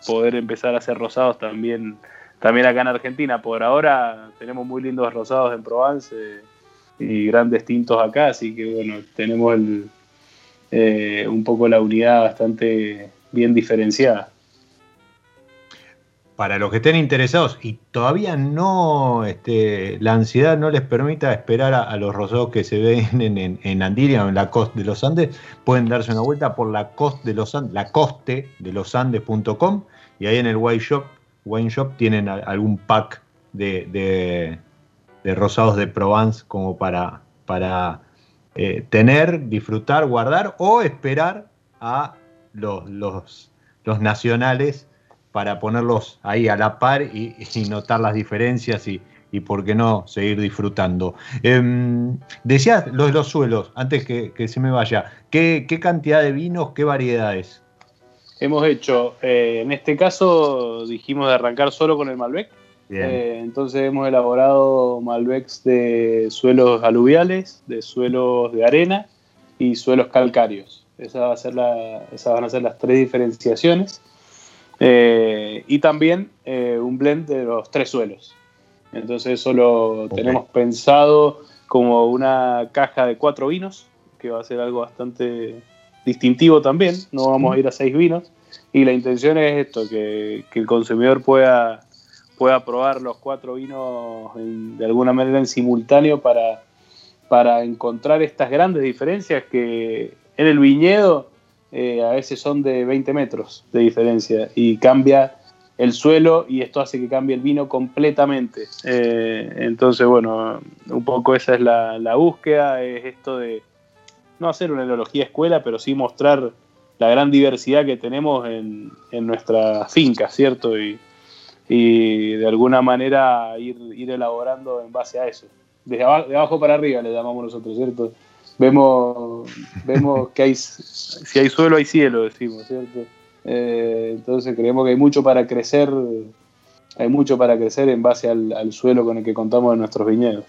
poder empezar a hacer rosados también, también acá en Argentina. Por ahora tenemos muy lindos rosados en Provence. Y grandes tintos acá, así que bueno, tenemos eh, un poco la unidad bastante bien diferenciada. Para los que estén interesados y todavía no, este, la ansiedad no les permita esperar a, los rosados que se ven en, en, Andiria o en la costa de los Andes, pueden darse una vuelta por la costa de los Andes, la coste de los Andes.com y ahí en el Wine Shop, Wine Shop tienen algún pack de rosados de Provence como para, para eh, tener, disfrutar, guardar o esperar a los, los, nacionales para ponerlos ahí a la par y, notar las diferencias y, y, por qué no, seguir disfrutando. Eh, decías lo de los suelos, antes que, se me vaya, ¿qué, cantidad de vinos, qué variedades? Hemos hecho, eh, en este caso dijimos de arrancar solo con el Malbec, eh, entonces hemos elaborado Malbecs de suelos aluviales, de suelos de arena y suelos calcáreos. Esa va a ser la, esas van a ser las tres diferenciaciones. Eh, y también eh, un blend de los tres suelos. Entonces eso lo tenemos pensado como una caja de cuatro vinos, que va a ser algo bastante distintivo también. No vamos a ir a seis vinos. Y la intención es esto, que, que el consumidor pueda pueda probar los cuatro vinos de alguna manera en simultáneo para, para encontrar estas grandes diferencias que en el viñedo eh, a veces son de 20 metros de diferencia y cambia el suelo y esto hace que cambie el vino completamente. Eh, entonces, bueno, un poco esa es la, búsqueda, es esto de no hacer una enología escuela, pero sí mostrar la gran diversidad que tenemos en, en nuestra finca, ¿cierto? Y, y de alguna manera ir, ir elaborando en base a eso. Desde abajo, de abajo para arriba le llamamos nosotros, ¿cierto? Vemos, vemos que hay, si hay suelo hay cielo, decimos, ¿cierto? Eh, entonces creemos que hay mucho para crecer, hay mucho para crecer en base al, suelo con el que contamos en nuestros viñedos.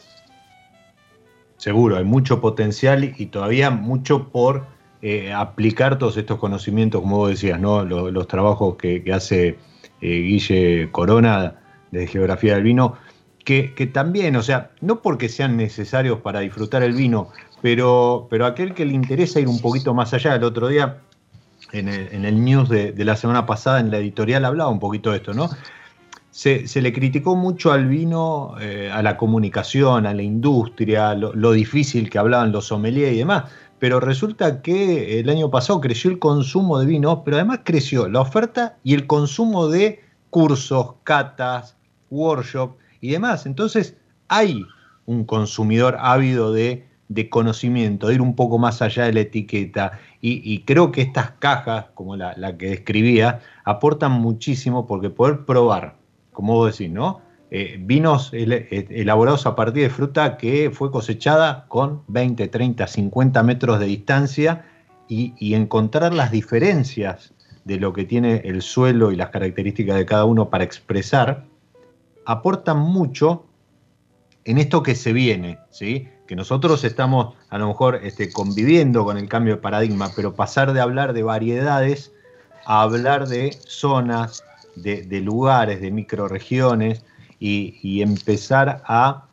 Seguro, hay mucho potencial y todavía mucho por eh, aplicar todos estos conocimientos, como vos decías, ¿no? Los, trabajos que, que hace eh, Guille Corona de Geografía del Vino, que, también, o sea, no porque sean necesarios para disfrutar el vino, pero, pero aquel que le interesa ir un poquito más allá, el otro día en el, news de, la semana pasada, en la editorial, hablaba un poquito de esto, ¿no? Se, le criticó mucho al vino, eh, a la comunicación, a la industria, lo, lo, difícil que hablaban los sommeliers y demás, pero resulta que el año pasado creció el consumo de vino, pero además creció la oferta y el consumo de cursos, catas, workshops y demás. Entonces hay un consumidor ávido de, conocimiento, de ir un poco más allá de la etiqueta. Y, creo que estas cajas, como la, que describía, aportan muchísimo porque poder probar, como vos decís, ¿no? Eh, vinos eh, elaborados a partir de fruta que fue cosechada con 20, 30, 50 metros de distancia y, encontrar las diferencias de lo que tiene el suelo y las características de cada uno para expresar, aportan mucho en esto que se viene, ¿sí? que nosotros estamos a lo mejor este, conviviendo con el cambio de paradigma, pero pasar de hablar de variedades a hablar de zonas, de, lugares, de microregiones y, empezar a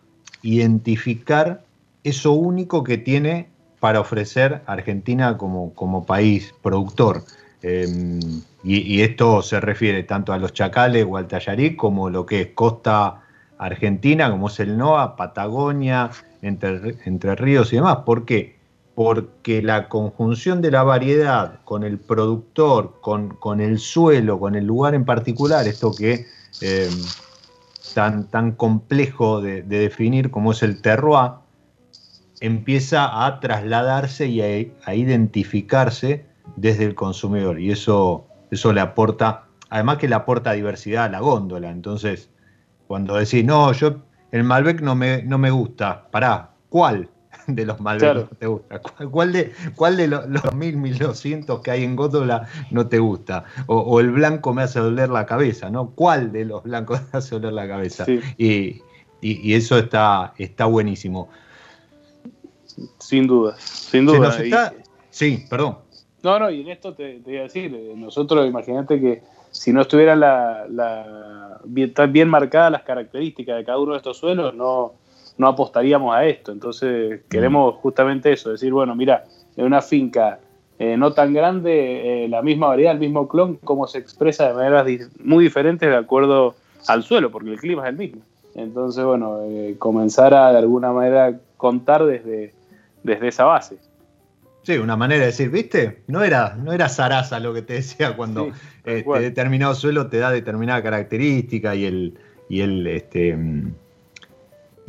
identificar eso único que tiene para ofrecer Argentina como, como país productor. Em, y, esto se refiere tanto a los chacales o al tallarí como lo que es costa argentina, como es el NOA, Patagonia, entre, entre ríos y demás. ¿Por qué? Porque la conjunción de la variedad con el productor, con, con el suelo, con el lugar en particular, esto que em, tan, tan complejo de, de, definir como es el terroir, empieza a trasladarse y a, identificarse desde el consumidor. Y eso, eso le aporta, además que le aporta diversidad a la góndola. Entonces, cuando decís, no, yo el Malbec no me, no me gusta, pará, ¿cuál de los Malbec no te gusta? ¿Cuál, de, cuál de los, los 1000, 1200 que hay en góndola no te gusta? O, el blanco me hace doler la cabeza, ¿no? ¿Cuál de los blancos me hace doler la cabeza? Y, y, eso está, está buenísimo. Sin duda, sin duda. Sí, perdón. No, no, y en esto te, te iba a decir, eh, nosotros imagínate que si no estuvieran la, bien, bien marcadas las características de cada uno de estos suelos, no, no apostaríamos a esto. Entonces queremos justamente eso, decir, bueno, mira, en una finca eh, no tan grande, eh, la misma variedad, el mismo clon, cómo se expresa de maneras muy diferentes de acuerdo al suelo, porque el clima es el mismo. Entonces, bueno, comenzar a de alguna manera contar desde, desde esa base. Sí, una manera de decir, ¿viste? No era, no era zaraza lo que te decía cuando este, determinado suelo te da determinada característica y el, y el este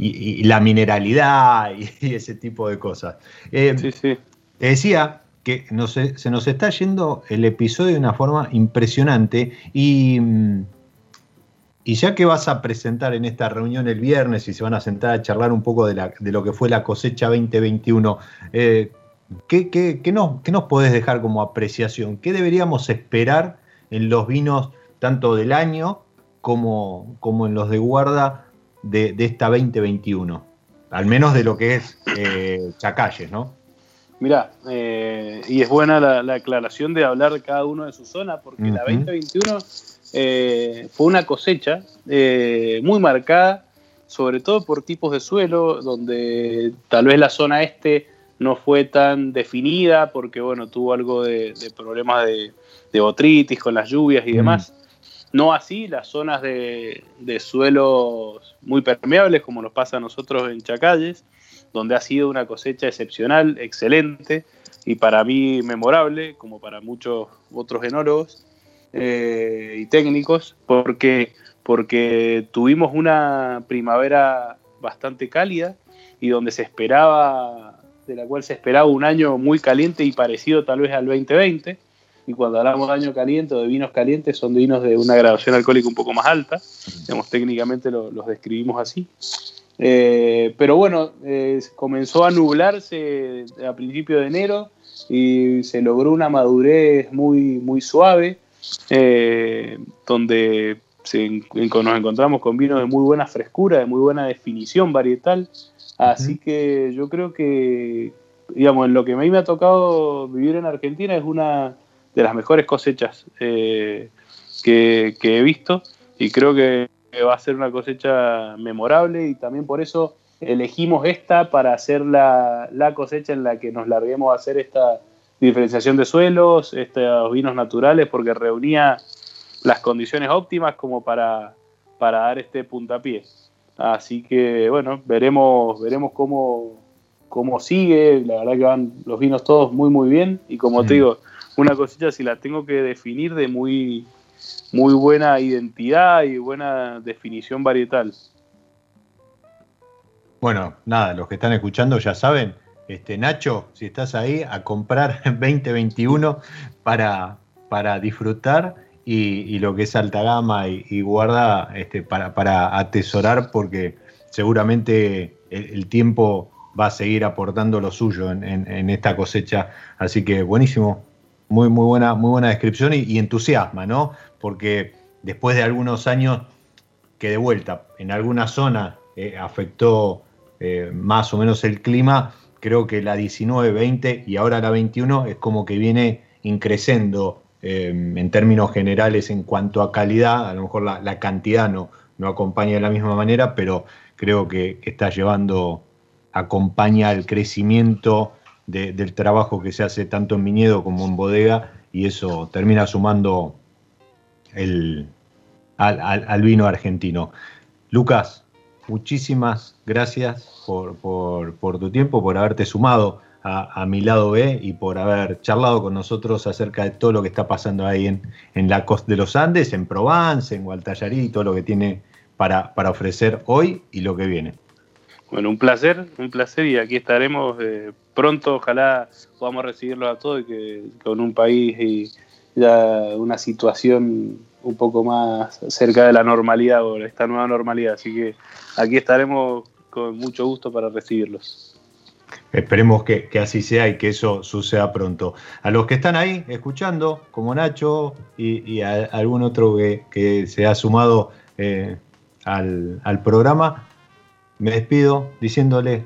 y, la mineralidad y, ese tipo de cosas. Eh, sí, sí. Te decía que se nos está yendo el episodio de una forma impresionante y mm, y ya que vas a presentar en esta reunión el viernes y se van a sentar a charlar un poco de, lo que fue la cosecha 2021, eh, ¿qué, nos, podés dejar como apreciación? ¿Qué deberíamos esperar en los vinos tanto del año como, como en los de guarda de, esta 2021? Al menos de lo que es eh, Chacalles, ¿no? Mirá, eh, y es buena la, aclaración de hablar de cada uno de su zona, porque la 2021 eh, fue una cosecha eh, muy marcada, sobre todo por tipos de suelo, donde tal vez la zona este no fue tan definida porque bueno, tuvo algo de, problemas de, de, botritis con las lluvias y demás. No así las zonas de, suelos muy permeables como nos pasa a nosotros en Chacalles, donde ha sido una cosecha excepcional, excelente y para mí memorable, como para muchos otros enólogos. Eh, y técnicos, porque, porque tuvimos una primavera bastante cálida y donde se esperaba, de la cual se esperaba un año muy caliente y parecido tal vez al 2020. Y cuando hablamos de año caliente o de vinos calientes, son vinos de una graduación alcohólica un poco más alta. Digamos, técnicamente los describimos así. Eh, pero bueno, eh, comenzó a nublarse a principios de enero y se logró una madurez muy, muy suave eh, donde nos encontramos con vinos de muy buena frescura, de muy buena definición varietal. Así que yo creo que, digamos, en lo que a mí me ha tocado vivir en Argentina es una de las mejores cosechas eh, que, he visto y creo que va a ser una cosecha memorable y también por eso elegimos esta para hacer la, la cosecha en la que nos larguemos a hacer esta diferenciación de suelos, estos vinos naturales, porque reunía las condiciones óptimas como para, para dar este puntapié. Así que bueno, veremos, veremos cómo, cómo sigue. La verdad que van los vinos todos muy muy bien. Y como te digo, una cosilla si la tengo que definir de muy, muy buena identidad y buena definición varietal. Bueno, nada, los que están escuchando ya saben, este, Nacho, si estás ahí, a comprar 2021 para, para disfrutar y, lo que es alta gama y, guarda este, para, para, atesorar porque seguramente el, tiempo va a seguir aportando lo suyo en, esta cosecha. Así que buenísimo, muy, muy, buena, muy buena descripción y, entusiasma, ¿no? Porque después de algunos años que de vuelta en alguna zona eh, afectó eh, más o menos el clima, creo que la 19, 20 y ahora la 21 es como que viene increciendo eh, en términos generales en cuanto a calidad, a lo mejor la, cantidad no, no acompaña de la misma manera, pero creo que, está llevando, acompaña el crecimiento del trabajo que se hace tanto en viñedo como en bodega y eso termina sumando el, al, vino argentino. Lucas, muchísimas gracias por, tu tiempo, por haberte sumado a, mi lado B y por haber charlado con nosotros acerca de todo lo que está pasando ahí en, en la costa de los Andes, en Provence, en Gualtallarí, todo lo que tiene para, para ofrecer hoy y lo que viene. Bueno, un placer, un placer y aquí estaremos eh, pronto, ojalá podamos recibirlo a todos y que con un país y ya una situación un poco más cerca de la normalidad o esta nueva normalidad, así que aquí estaremos con mucho gusto para recibirlos. Esperemos que, así sea y que eso suceda pronto. A los que están ahí escuchando, como Nacho y, algún otro que, se ha sumado eh, al, programa, me despido diciéndole,